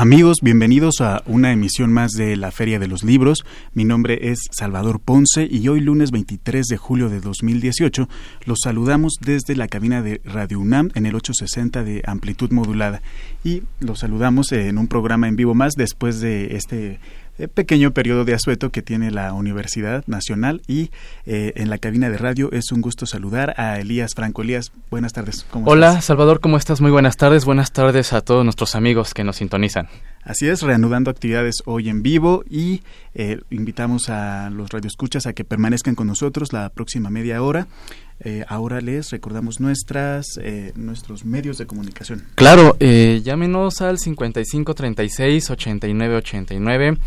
Amigos, bienvenidos a una emisión más de la Feria de los Libros. Mi nombre es Salvador Ponce y hoy lunes 23 de julio de 2018 los saludamos desde la cabina de Radio UNAM en el 860 de amplitud modulada y los saludamos en un programa en vivo más después de este pequeño periodo de asueto que tiene la Universidad Nacional y eh, en la cabina de radio es un gusto saludar a Elías Franco. Elías, buenas tardes. Hola, Salvador, ¿cómo estás? Muy buenas tardes. Buenas tardes a todos nuestros amigos que nos sintonizan. Así es, reanudando actividades hoy en vivo y eh, invitamos a los radioescuchas a que permanezcan con nosotros la próxima media hora. Eh, ahora les recordamos nuestras eh, nuestros medios de comunicación. Claro, eh, llámenos al 55 36 89 89.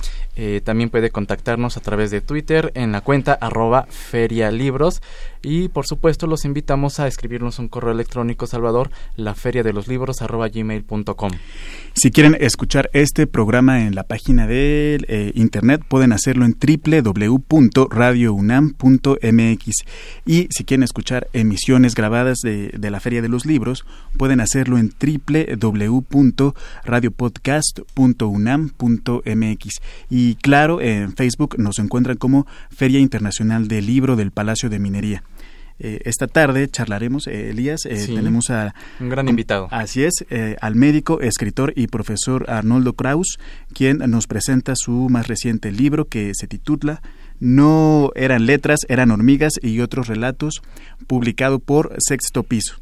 también puede contactarnos a través de Twitter en la cuenta arroba ferialibros. Y por supuesto los invitamos a escribirnos un correo electrónico, Salvador, la feria de los libros arroba gmail.com. Si quieren escuchar este programa en la página de eh, internet, pueden hacerlo en www.radiounam.mx. Y si quieren escuchar emisiones grabadas de, de la Feria de los Libros, pueden hacerlo en www.radiopodcast.unam.mx. Y claro, en Facebook nos encuentran como Feria Internacional del Libro del Palacio de Minería. Eh, esta tarde charlaremos, eh, Elías, eh, tenemos a... Un gran invitado. Así es, al médico, escritor y profesor Arnoldo Kraus, quien nos presenta su más reciente libro que se titula No eran letras, eran hormigas y otros relatos, publicado por Sexto Piso.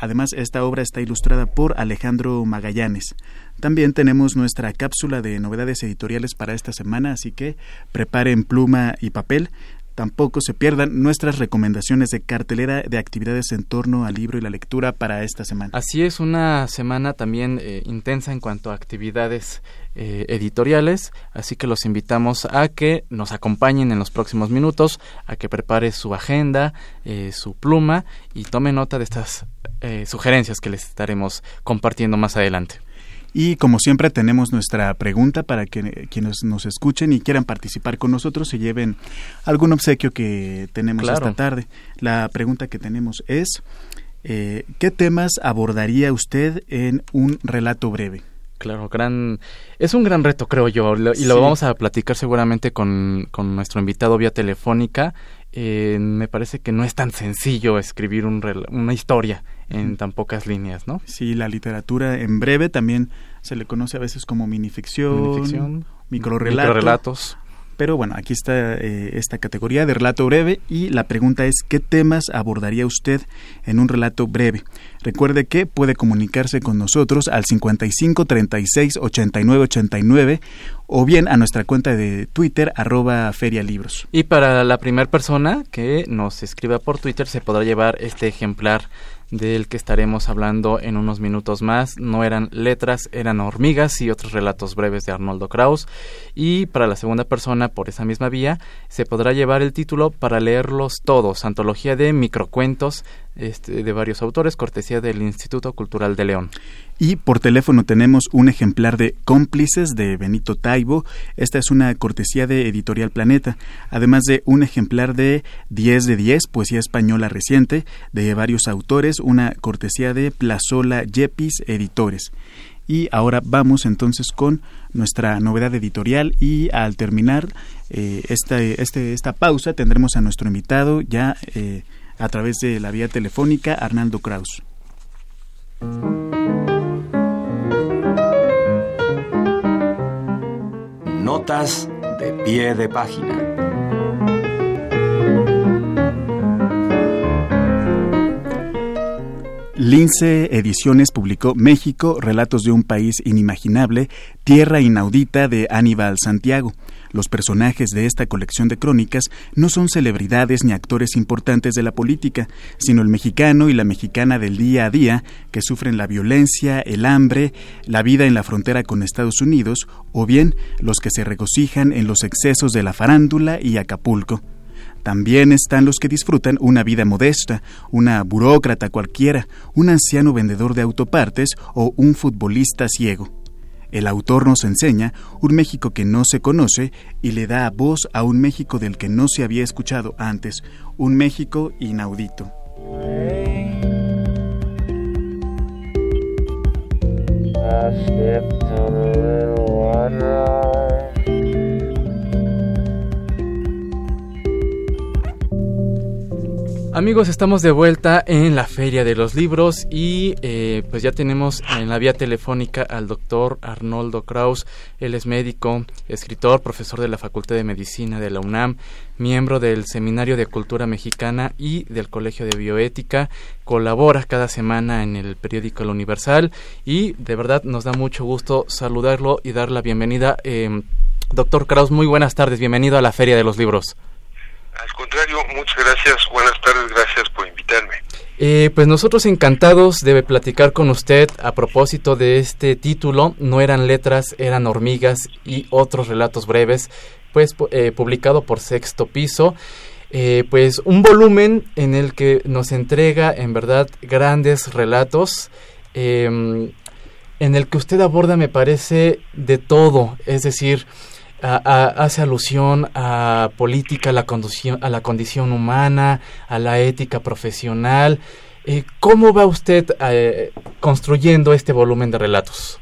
además, esta obra está ilustrada por Alejandro Magallanes. También tenemos nuestra cápsula de novedades editoriales para esta semana, así que preparen pluma y papel tampoco se pierdan nuestras recomendaciones de cartelera de actividades en torno al libro y la lectura para esta semana. Así es, una semana también eh, intensa en cuanto a actividades eh, editoriales, así que los invitamos a que nos acompañen en los próximos minutos, a que prepare su agenda, eh, su pluma y tome nota de estas sugerencias que les estaremos compartiendo más adelante. Y como siempre tenemos nuestra pregunta para que quienes nos escuchen y quieran participar con nosotros se lleven algún obsequio que tenemos esta tarde. La pregunta que tenemos es, eh, ¿qué temas abordaría usted en un relato breve? Claro, gran es un gran reto, creo yo, y lo vamos a platicar seguramente con, con nuestro invitado vía telefónica. Eh, me parece que no es tan sencillo escribir un, una historia en tan pocas líneas, ¿no? Sí, la literatura en breve también se le conoce a veces como minificción, minificción microrelatos. Pero bueno, aquí está eh, esta categoría de relato breve y la pregunta es ¿qué temas abordaría usted en un relato breve? Recuerde que puede comunicarse con nosotros al 55 36 89 89 o bien a nuestra cuenta de Twitter arroba ferialibros. Y para la primera persona que nos escriba por Twitter se podrá llevar este ejemplar del que estaremos hablando en unos minutos más. No eran letras, eran hormigas y otros relatos breves de Arnoldo Kraus. Y para la segunda persona, por esa misma vía, se podrá llevar el título para leerlos todos, antología de microcuentos este, de varios autores, cortesía del Instituto Cultural de León. Y por teléfono tenemos un ejemplar de Cómplices de Benito Taibo. Esta es una cortesía de Editorial Planeta, además de un ejemplar de 10 de 10, poesía española reciente, de varios autores, una cortesía de Plazola Yepis Editores. Y ahora vamos entonces con nuestra novedad editorial y al terminar eh, esta, este, esta pausa tendremos a nuestro invitado ya eh, a través de la vía telefónica, Arnaldo Kraus. Notas de pie de página. Lince Ediciones publicó México, Relatos de un País Inimaginable, Tierra Inaudita de Aníbal Santiago. Los personajes de esta colección de crónicas no son celebridades ni actores importantes de la política, sino el mexicano y la mexicana del día a día que sufren la violencia, el hambre, la vida en la frontera con Estados Unidos, o bien los que se regocijan en los excesos de la farándula y Acapulco. También están los que disfrutan una vida modesta, una burócrata cualquiera, un anciano vendedor de autopartes o un futbolista ciego. El autor nos enseña un México que no se conoce y le da voz a un México del que no se había escuchado antes, un México inaudito. Amigos, estamos de vuelta en la Feria de los Libros y eh, pues ya tenemos en la vía telefónica al doctor Arnoldo Kraus. Él es médico, escritor, profesor de la Facultad de Medicina de la UNAM, miembro del Seminario de Cultura Mexicana y del Colegio de Bioética. Colabora cada semana en el periódico El Universal y de verdad nos da mucho gusto saludarlo y dar la bienvenida. Eh, doctor Kraus, muy buenas tardes, bienvenido a la Feria de los Libros. Al contrario, muchas gracias, buenas tardes, gracias por invitarme. Eh, pues nosotros encantados de platicar con usted a propósito de este título, No eran letras, eran hormigas y otros relatos breves, pues eh, publicado por Sexto Piso. Eh, pues un volumen en el que nos entrega en verdad grandes relatos, em, en el que usted aborda me parece de todo, es decir, hace alusión a política, a la, condición, a la condición humana, a la ética profesional. Eh, ¿Cómo va usted eh, construyendo este volumen de relatos?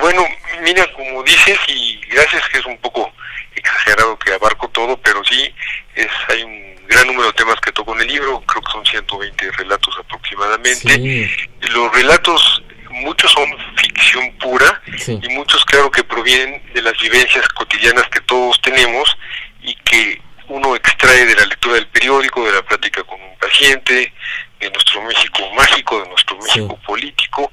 Bueno, mira, como dices, y gracias que es un poco exagerado que abarco todo, pero sí, es, hay un gran número de temas que toco en el libro, creo que son 120 relatos aproximadamente. Los relatos muchos son ficción pura y muchos claro que provienen de las vivencias cotidianas que todos tenemos y que uno extrae de la lectura del periódico, de la plática con un paciente, de nuestro México mágico, de nuestro México político,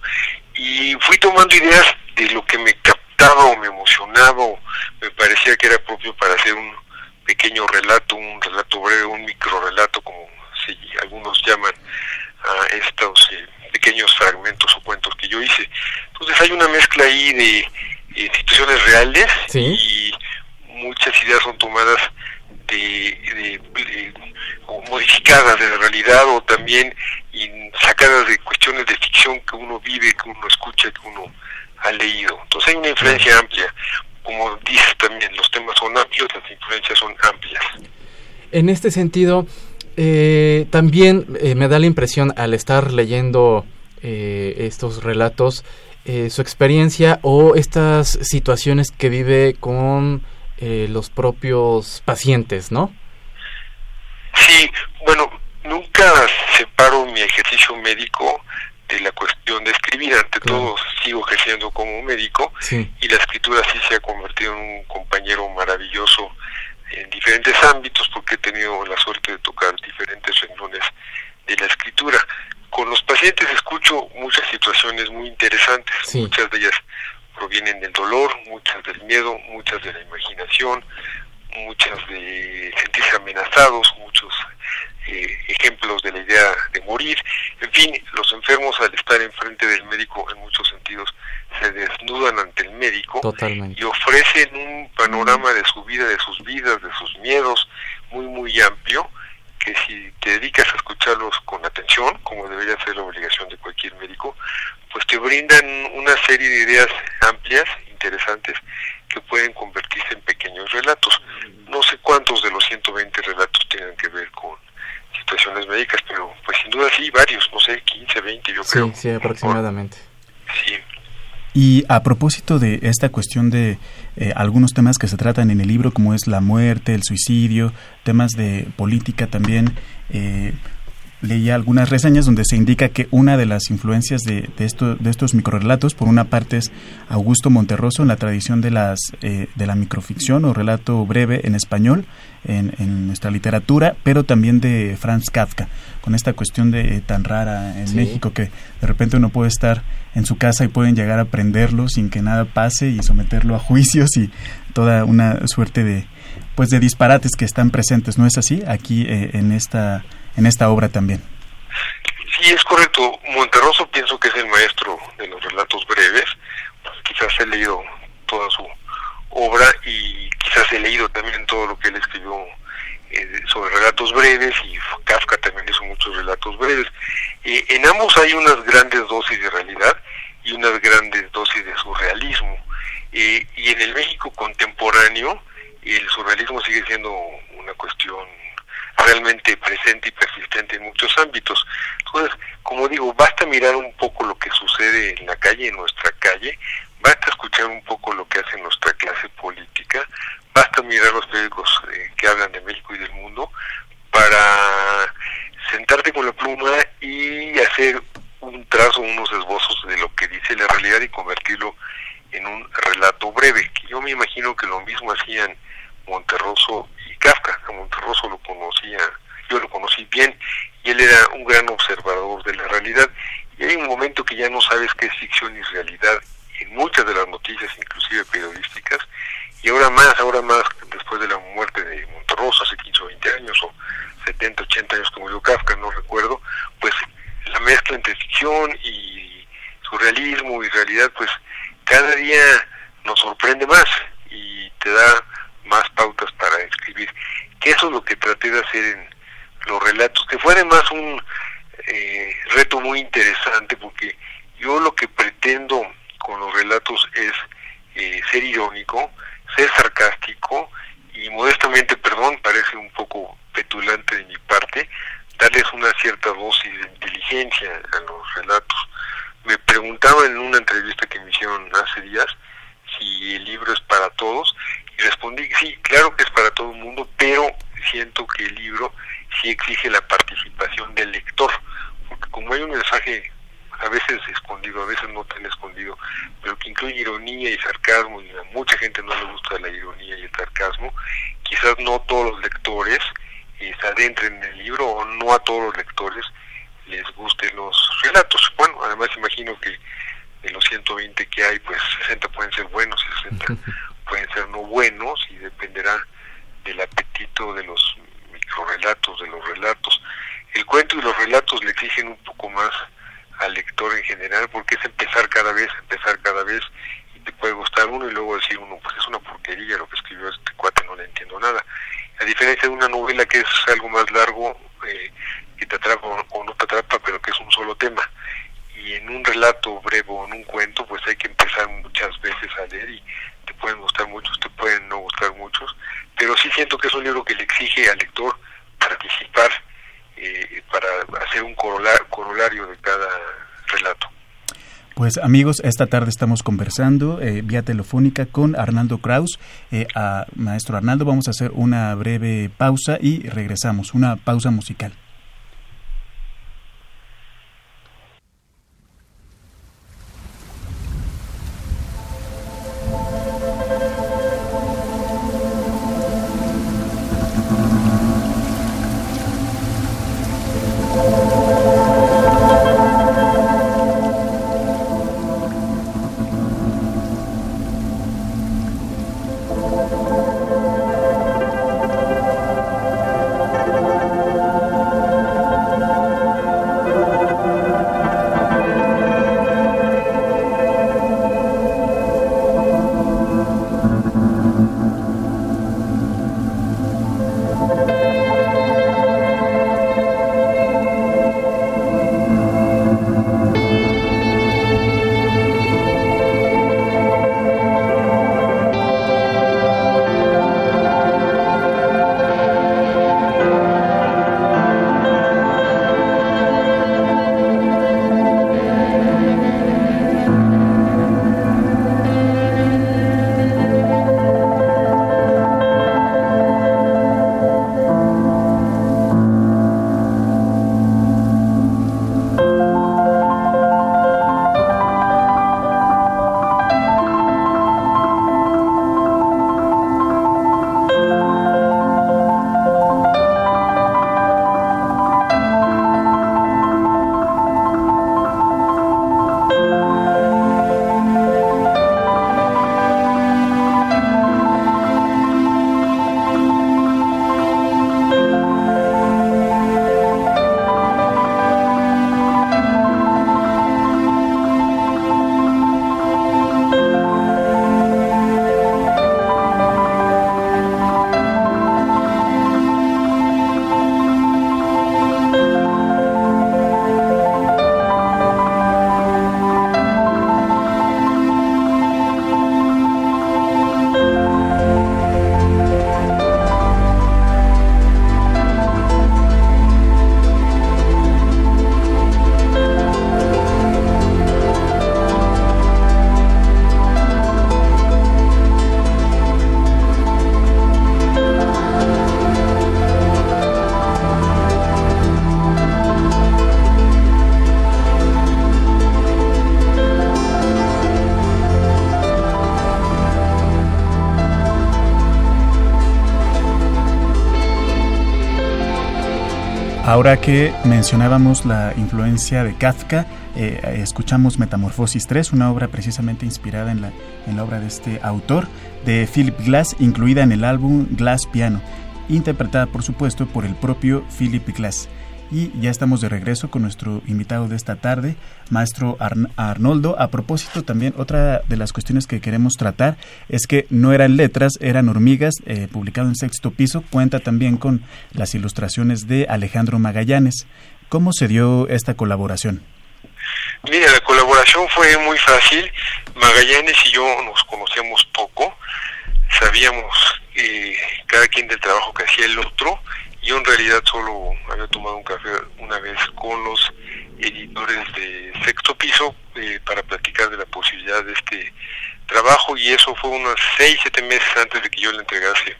y fui tomando ideas de lo que me captaba o me emocionaba o me parecía que era propio para hacer un pequeño relato, un relato breve, un micro relato, como si algunos llaman a estos eh, pequeños fragmentos o cuentos que yo hice. Entonces hay una mezcla ahí de situaciones reales y muchas ideas son tomadas de, o modificadas de la realidad o también sacadas de cuestiones de ficción que uno vive, que uno escucha, que uno ha leído. Entonces hay una influencia amplia. Como dices también, los temas son amplios, las influencias son amplias. En este sentido, eh, también eh, me da la impresión al estar leyendo eh, estos relatos, su experiencia o estas situaciones que vive con los propios pacientes, ¿no? Sí, bueno, nunca separo mi ejercicio médico de la cuestión de escribir. Ante todo, sigo ejerciendo como médico y la escritura sí se ha convertido en un compañero maravilloso en diferentes ámbitos porque he tenido la suerte de tocar diferentes renglones de la escritura. Con los pacientes escucho muchas situaciones muy interesantes, muchas de ellas provienen del dolor, muchas del miedo, muchas de la imaginación, muchas de sentirse amenazados, muchos eh, ejemplos de la idea de morir. En fin, los enfermos al estar enfrente del médico en muchos sentidos se desnudan ante el médico y ofrecen un panorama de su vida, de sus vidas, de sus miedos muy, muy amplio, que si te dedicas a escucharlos con atención, como debería ser la obligación de cualquier médico, pues te brindan una serie de ideas amplias, interesantes, que pueden convertirse en pequeños relatos. No sé cuántos de los 120 relatos tengan que ver con situaciones médicas, pero pues sin duda sí, varios, no sé, 15, 20 yo creo. Sí, aproximadamente. Sí. Y a propósito de esta cuestión de eh, algunos temas que se tratan en el libro, como es la muerte, el suicidio, temas de política también, eh, leía algunas reseñas donde se indica que una de las influencias de, de, esto, de estos microrelatos, por una parte es Augusto Monterroso en la tradición de, las, eh, de la microficción o relato breve en español en, en, nuestra literatura, pero también de Franz Kafka, con esta cuestión de eh, tan rara en México que de repente uno puede estar en su casa y pueden llegar a prenderlo sin que nada pase y someterlo a juicios y toda una suerte de pues de disparates que están presentes, ¿no es así? Aquí eh, en esta en esta obra también. Sí, es correcto. Monterroso pienso que es el maestro de los relatos breves. quizás he leído toda su obra y quizás he leído también todo lo que él escribió eh, sobre relatos breves y Kafka también hizo muchos relatos breves. Eh, en ambos hay unas grandes dosis de realidad y unas grandes dosis de surrealismo. Eh, y en el México contemporáneo el surrealismo sigue siendo una cuestión realmente presente y persistente en muchos ámbitos. Entonces, como digo, basta mirar un poco lo que sucede en la calle, en nuestra calle, basta escuchar un poco lo que hace nuestra clase política, basta mirar los periódicos eh, que hablan de México y del mundo para sentarte con la pluma y hacer un trazo, unos esbozos de lo que dice la realidad y convertirlo en un relato breve. Yo me imagino que lo mismo hacían Monterroso Kafka. A Monterroso lo conocía, yo lo conocí bien y él era un gran observador de la realidad. Y hay un momento que ya no sabes qué es ficción y realidad en muchas de las noticias, inclusive periodísticas, y ahora más, ahora más, después getting escondido, a veces no tan escondido, pero que incluye ironía y sarcasmo, y a mucha gente no le gusta la ironía y el sarcasmo, quizás no todos los lectores eh, se adentren en el libro o no a todos los lectores les gusten los relatos. Bueno, además imagino que de los 120 que hay, pues 60 pueden ser buenos y 60 pueden ser no buenos y dependerá del apetito de los microrelatos, de los relatos. El cuento y los relatos le exigen un poco más al lector en general porque es empezar cada vez, empezar cada vez y te puede gustar uno y luego decir uno, pues es una porquería lo que escribió este cuate, no le entiendo nada. A diferencia de una novela que es algo más largo, eh, que te atrapa o no te atrapa, pero que es un solo tema. Y en un relato breve o en un cuento, pues hay que empezar muchas veces a leer y te pueden gustar muchos, te pueden no gustar muchos, pero sí siento que es un libro que le exige al lector participar eh, para hacer un corolario de cada relato. Pues amigos, esta tarde estamos conversando eh, vía telefónica con Arnaldo Kraus. Eh, maestro Arnaldo, vamos a hacer una breve pausa y regresamos, una pausa musical. Ahora que mencionábamos la influencia de Kafka, eh, escuchamos Metamorfosis 3, una obra precisamente inspirada en la, en la obra de este autor, de Philip Glass, incluida en el álbum Glass Piano, interpretada por supuesto por el propio Philip Glass. Y ya estamos de regreso con nuestro invitado de esta tarde, maestro Arnoldo. A propósito, también otra de las cuestiones que queremos tratar es que no eran letras, eran hormigas, eh, publicado en sexto piso. Cuenta también con las ilustraciones de Alejandro Magallanes. ¿Cómo se dio esta colaboración? Mira, la colaboración fue muy fácil. Magallanes y yo nos conocíamos poco. Sabíamos eh, cada quien del trabajo que hacía el otro yo en realidad solo había tomado un café una vez con los editores de sexto piso eh, para platicar de la posibilidad de este trabajo y eso fue unos seis, siete meses antes de que yo le entregase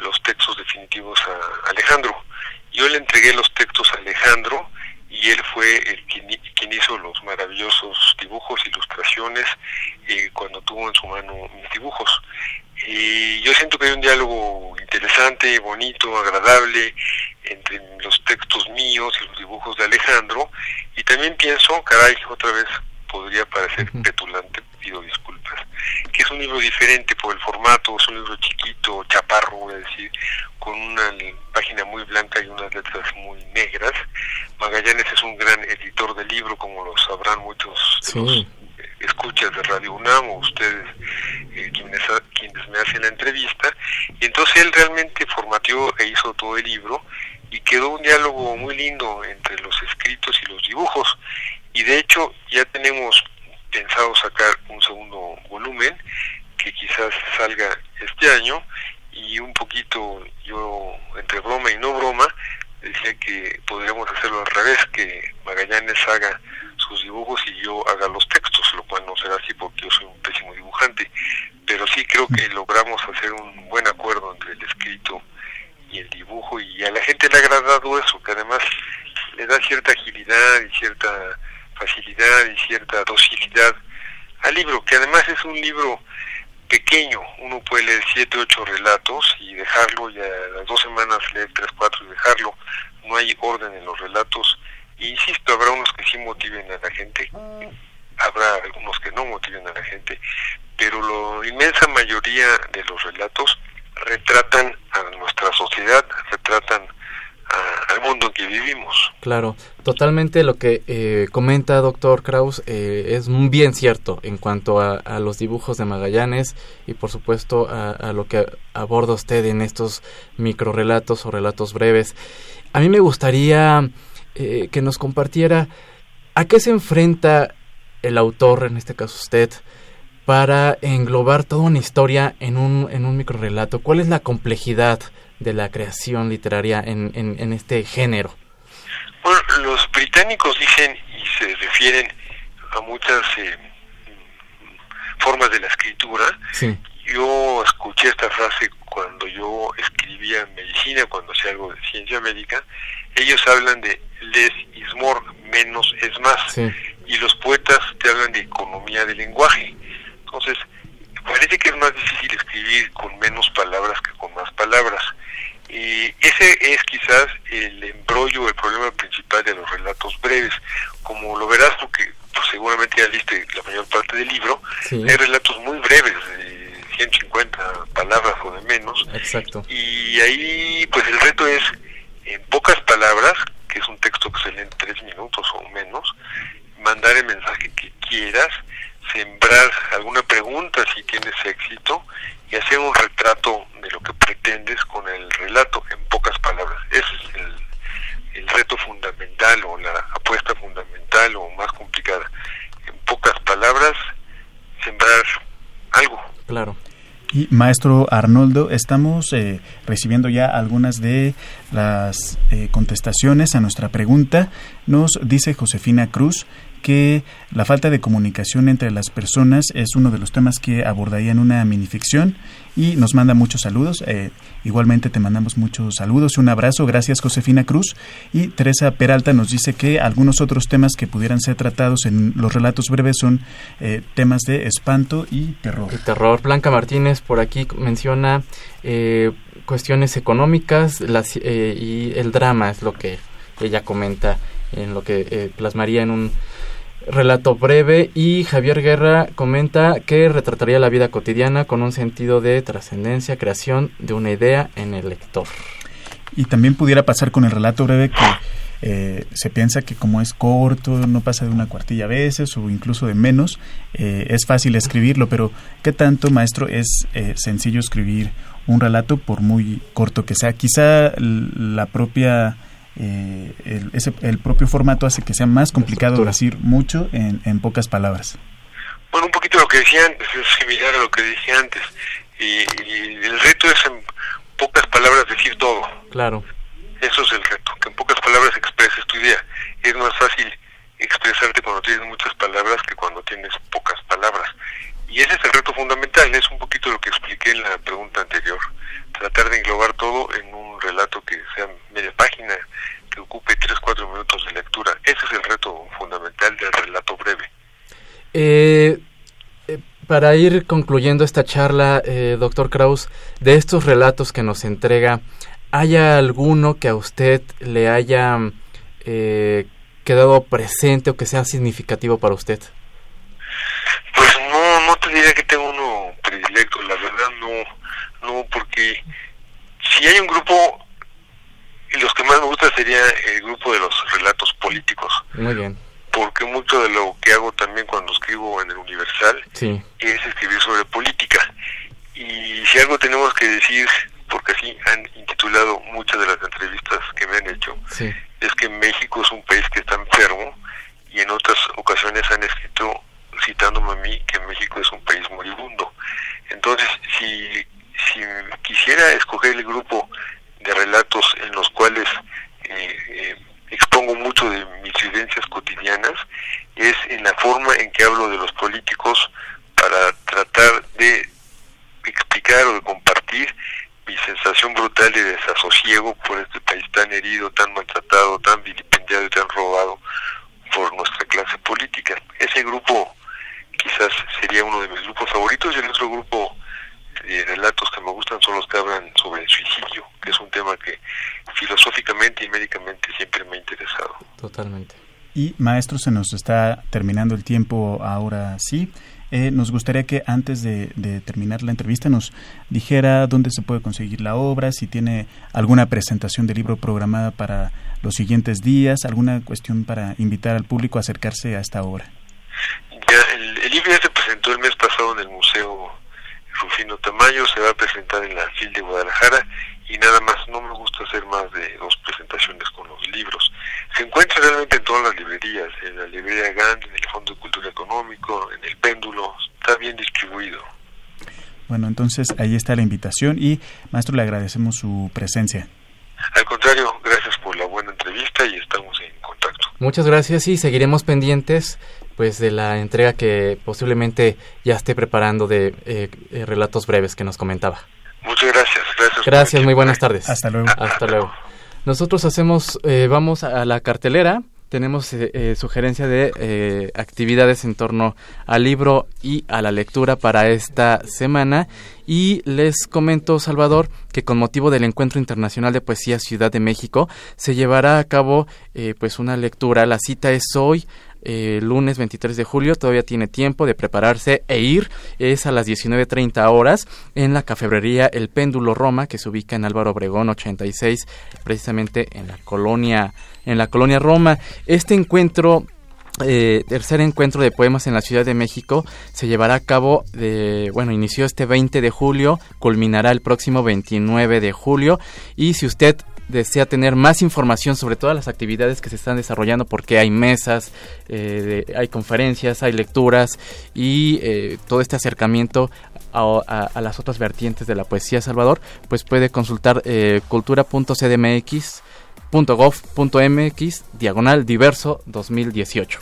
los textos definitivos a Alejandro. Yo le entregué los textos a Alejandro y él fue el quien, quien hizo los maravillosos dibujos, ilustraciones, eh, cuando tuvo en su mano mis dibujos. Y yo siento que hay un diálogo interesante, bonito, agradable entre los textos míos y los dibujos de Alejandro. Y también pienso, caray, otra vez podría parecer petulante, pido disculpas, que es un libro diferente por el formato, es un libro chiquito, chaparro, voy a decir, con una página muy blanca y unas letras muy negras. Magallanes es un gran editor de libro, como lo sabrán muchos escuchas de Radio UNAM o ustedes eh, quienes me hacen la entrevista. Y entonces él realmente formateó e hizo todo el libro y quedó un diálogo muy lindo entre los escritos y los dibujos. Y de hecho ya tenemos pensado sacar un segundo volumen que quizás salga este año y un poquito yo entre broma y no broma decía que podríamos hacerlo al revés, que Magallanes haga sus dibujos y yo haga los textos, lo cual no será así porque yo soy un pésimo dibujante, pero sí creo que logramos hacer un buen acuerdo entre el escrito y el dibujo y a la gente le ha agradado eso, que además le da cierta agilidad y cierta facilidad y cierta docilidad al libro, que además es un libro pequeño, uno puede leer siete, ocho relatos y dejarlo, y a las dos semanas leer tres, cuatro y dejarlo, no hay orden en los relatos, insisto, habrá unos que sí motiven a la gente, habrá algunos que no motiven a la gente, pero la inmensa mayoría de los relatos retratan a nuestra sociedad, retratan al mundo en que vivimos. Claro, totalmente lo que eh, comenta doctor Kraus eh, es bien cierto en cuanto a, los dibujos de Magallanes y por supuesto a, lo que aborda usted en estos microrelatos o relatos breves. A mí me gustaría eh, que nos compartiera a qué se enfrenta el autor, en este caso usted, para englobar toda una historia en un, en un microrelato. ¿Cuál es la complejidad de la creación literaria en, en, este género? Bueno, los británicos dicen y se refieren a muchas eh, formas de la escritura. Yo escuché esta frase cuando yo escribía medicina, cuando hacía algo de ciencia médica. Ellos hablan de less is more, menos es más. Y los poetas te hablan de economía del lenguaje. Entonces, parece que es más difícil escribir con menos palabras que con más palabras. Y ese es quizás el embrollo, el problema principal de los relatos breves. Como lo verás, porque pues, seguramente ya leíste la mayor parte del libro, hay relatos muy breves, de 150 palabras o de menos. Exacto. Y ahí, pues el reto es, en pocas palabras, que es un texto que se lee en tres minutos o menos, mandar el mensaje que quieras, sembrar alguna pregunta si tienes éxito y hacer un retrato de lo que pretendes con el relato en pocas palabras. Ese es el, el reto fundamental o la apuesta fundamental o más complicada. En pocas palabras, sembrar algo. Claro. Y maestro Arnoldo, estamos eh, recibiendo ya algunas de las eh, contestaciones a nuestra pregunta. Nos dice Josefina Cruz que la falta de comunicación entre las personas es uno de los temas que abordaría en una minificción y nos manda muchos saludos. Eh, igualmente te mandamos muchos saludos y un abrazo. Gracias Josefina Cruz. Y Teresa Peralta nos dice que algunos otros temas que pudieran ser tratados en los relatos breves son eh, temas de espanto y terror. Y terror. Blanca Martínez por aquí menciona eh, cuestiones económicas las, y el drama es lo que ella comenta en lo que eh, plasmaría en un relato breve y Javier Guerra comenta que retrataría la vida cotidiana con un sentido de trascendencia, creación de una idea en el lector. Y también pudiera pasar con el relato breve que eh, se piensa que como es corto, no pasa de una cuartilla a veces o incluso de menos, eh, es fácil escribirlo, pero ¿qué tanto, maestro, es eh, sencillo escribir un relato por muy corto que sea? Quizá la propia... el, el propio formato hace que sea más complicado decir mucho en, en pocas palabras. Bueno, un poquito lo que decía antes, es similar a lo que dije antes. Y, y, el reto es en pocas palabras decir todo. Claro. Eso es el reto, que en pocas palabras expreses tu idea. Es más fácil expresarte cuando tienes muchas palabras que cuando tienes pocas palabras. Y ese es el reto fundamental, es un poquito lo que expliqué en la pregunta anterior. Tratar de englobar todo en un relato que sea media página, que ocupe 3-4 minutos de lectura. Ese es el reto fundamental del relato breve. Eh, eh para ir concluyendo esta charla, eh, doctor Kraus, de estos relatos que nos entrega, ¿Haya alguno que a usted le haya eh, quedado presente o que sea significativo para usted? Pues no, no te diría que tengo uno predilecto, la verdad no, no, porque si hay un grupo, y los que más me gusta sería el grupo de los relatos políticos. Muy bien. Porque mucho de lo que hago también cuando escribo en el Universal sí. es escribir sobre política. Y si algo tenemos que decir porque así han intitulado muchas de las entrevistas que me han hecho, sí. es que México es un país que está enfermo y en otras ocasiones han escrito citándome a mí que México es un país moribundo. Entonces, si, si quisiera escoger el grupo de relatos en los cuales eh, eh, expongo mucho de mis vivencias cotidianas, es en la forma en que hablo de los políticos para tratar de explicar o de compartir mi sensación brutal de desasosiego por este país tan herido, tan maltratado, tan vilipendiado y tan robado por nuestra clase política. Ese grupo quizás sería uno de mis grupos favoritos y el otro grupo de relatos que me gustan son los que hablan sobre el suicidio, que es un tema que filosóficamente y médicamente siempre me ha interesado. Totalmente. Y maestro, se nos está terminando el tiempo ahora sí. Eh, nos gustaría que antes de, terminar la entrevista nos dijera dónde se puede conseguir la obra, si tiene alguna presentación de libro programada para los siguientes días, alguna cuestión para invitar al público a acercarse a esta obra. Ya, el, el libro ya se presentó el mes pasado en el Museo Rufino Tamayo, se va a presentar en la FIL de Guadalajara y nada más, no me gusta hacer más de dos presentaciones con los libros. Se encuentra realmente en todas las librerías, en la librería GAN, en el Fondo de Cultura Económico, en el Péndulo, está bien distribuido. Bueno, entonces ahí está la invitación y maestro le agradecemos su presencia. Al contrario, gracias por la buena entrevista y estamos en contacto. Muchas gracias y seguiremos pendientes pues de la entrega que posiblemente ya esté preparando de eh, eh, relatos breves que nos comentaba. Muchas gracias. Gracias, gracias muy buenas tardes. Hasta luego. Hasta luego. Nosotros hacemos, eh, vamos a la cartelera. Tenemos eh, eh, sugerencia de eh, actividades en torno al libro y a la lectura para esta semana. Y les comento, Salvador, que con motivo del Encuentro Internacional de Poesía Ciudad de México se llevará a cabo pues una lectura. La cita es hoy eh, lunes 23 de julio, todavía tiene tiempo de prepararse e ir, es a las 19.30 horas en la cafebrería El Péndulo Roma, que se ubica en Álvaro Obregón 86, precisamente en la colonia, en la colonia Roma. Este encuentro eh, tercer encuentro de poemas en la Ciudad de México se llevará a cabo de, bueno, inició este 20 de julio, culminará el próximo 29 de julio y si usted desea tener más información sobre todas las actividades que se están desarrollando porque hay mesas, eh, hay conferencias, hay lecturas y eh, todo este acercamiento a, las otras vertientes de la poesía Salvador, pues puede consultar eh, cultura.cdmx .gov.mx diagonal diverso 2018.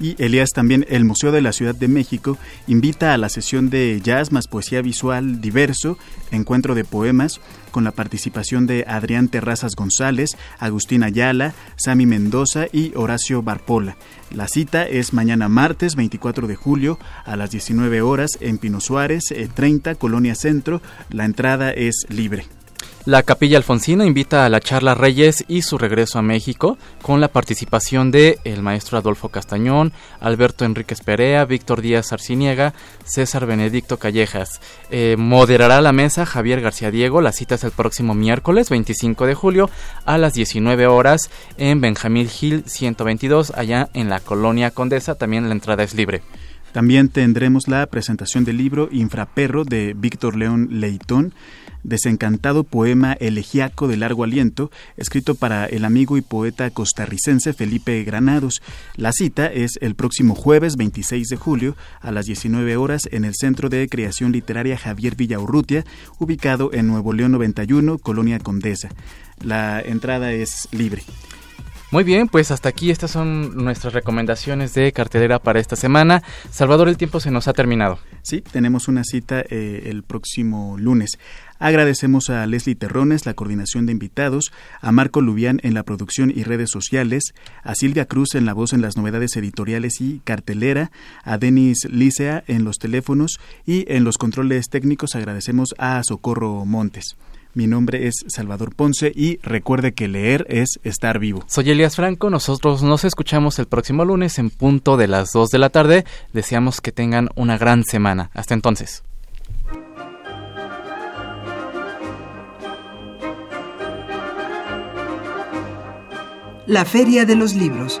Y Elías también el Museo de la Ciudad de México invita a la sesión de jazz más poesía visual diverso, encuentro de poemas, con la participación de Adrián Terrazas González, Agustín Ayala, Sami Mendoza y Horacio Barpola. La cita es mañana martes 24 de julio a las 19 horas en Pino Suárez, 30, Colonia Centro. La entrada es libre. La Capilla Alfonsina invita a la charla Reyes y su regreso a México, con la participación de el maestro Adolfo Castañón, Alberto Enríquez Perea, Víctor Díaz Arciniega, César Benedicto Callejas. Eh, moderará la mesa Javier García Diego. La cita es el próximo miércoles 25 de julio a las 19 horas en Benjamín Gil 122, allá en la Colonia Condesa. También la entrada es libre. También tendremos la presentación del libro Infraperro de Víctor León Leitón desencantado poema elegiaco de largo aliento, escrito para el amigo y poeta costarricense Felipe Granados. La cita es el próximo jueves 26 de julio a las 19 horas en el Centro de Creación Literaria Javier Villaurrutia, ubicado en Nuevo León 91, Colonia Condesa. La entrada es libre. Muy bien, pues hasta aquí estas son nuestras recomendaciones de cartelera para esta semana. Salvador, el tiempo se nos ha terminado. Sí, tenemos una cita eh, el próximo lunes. Agradecemos a Leslie Terrones la coordinación de invitados, a Marco Lubián en la producción y redes sociales, a Silvia Cruz en la voz en las novedades editoriales y cartelera, a Denis Licea en los teléfonos y en los controles técnicos agradecemos a Socorro Montes. Mi nombre es Salvador Ponce y recuerde que leer es estar vivo. Soy Elias Franco, nosotros nos escuchamos el próximo lunes en punto de las 2 de la tarde. Deseamos que tengan una gran semana. Hasta entonces. La Feria de los Libros.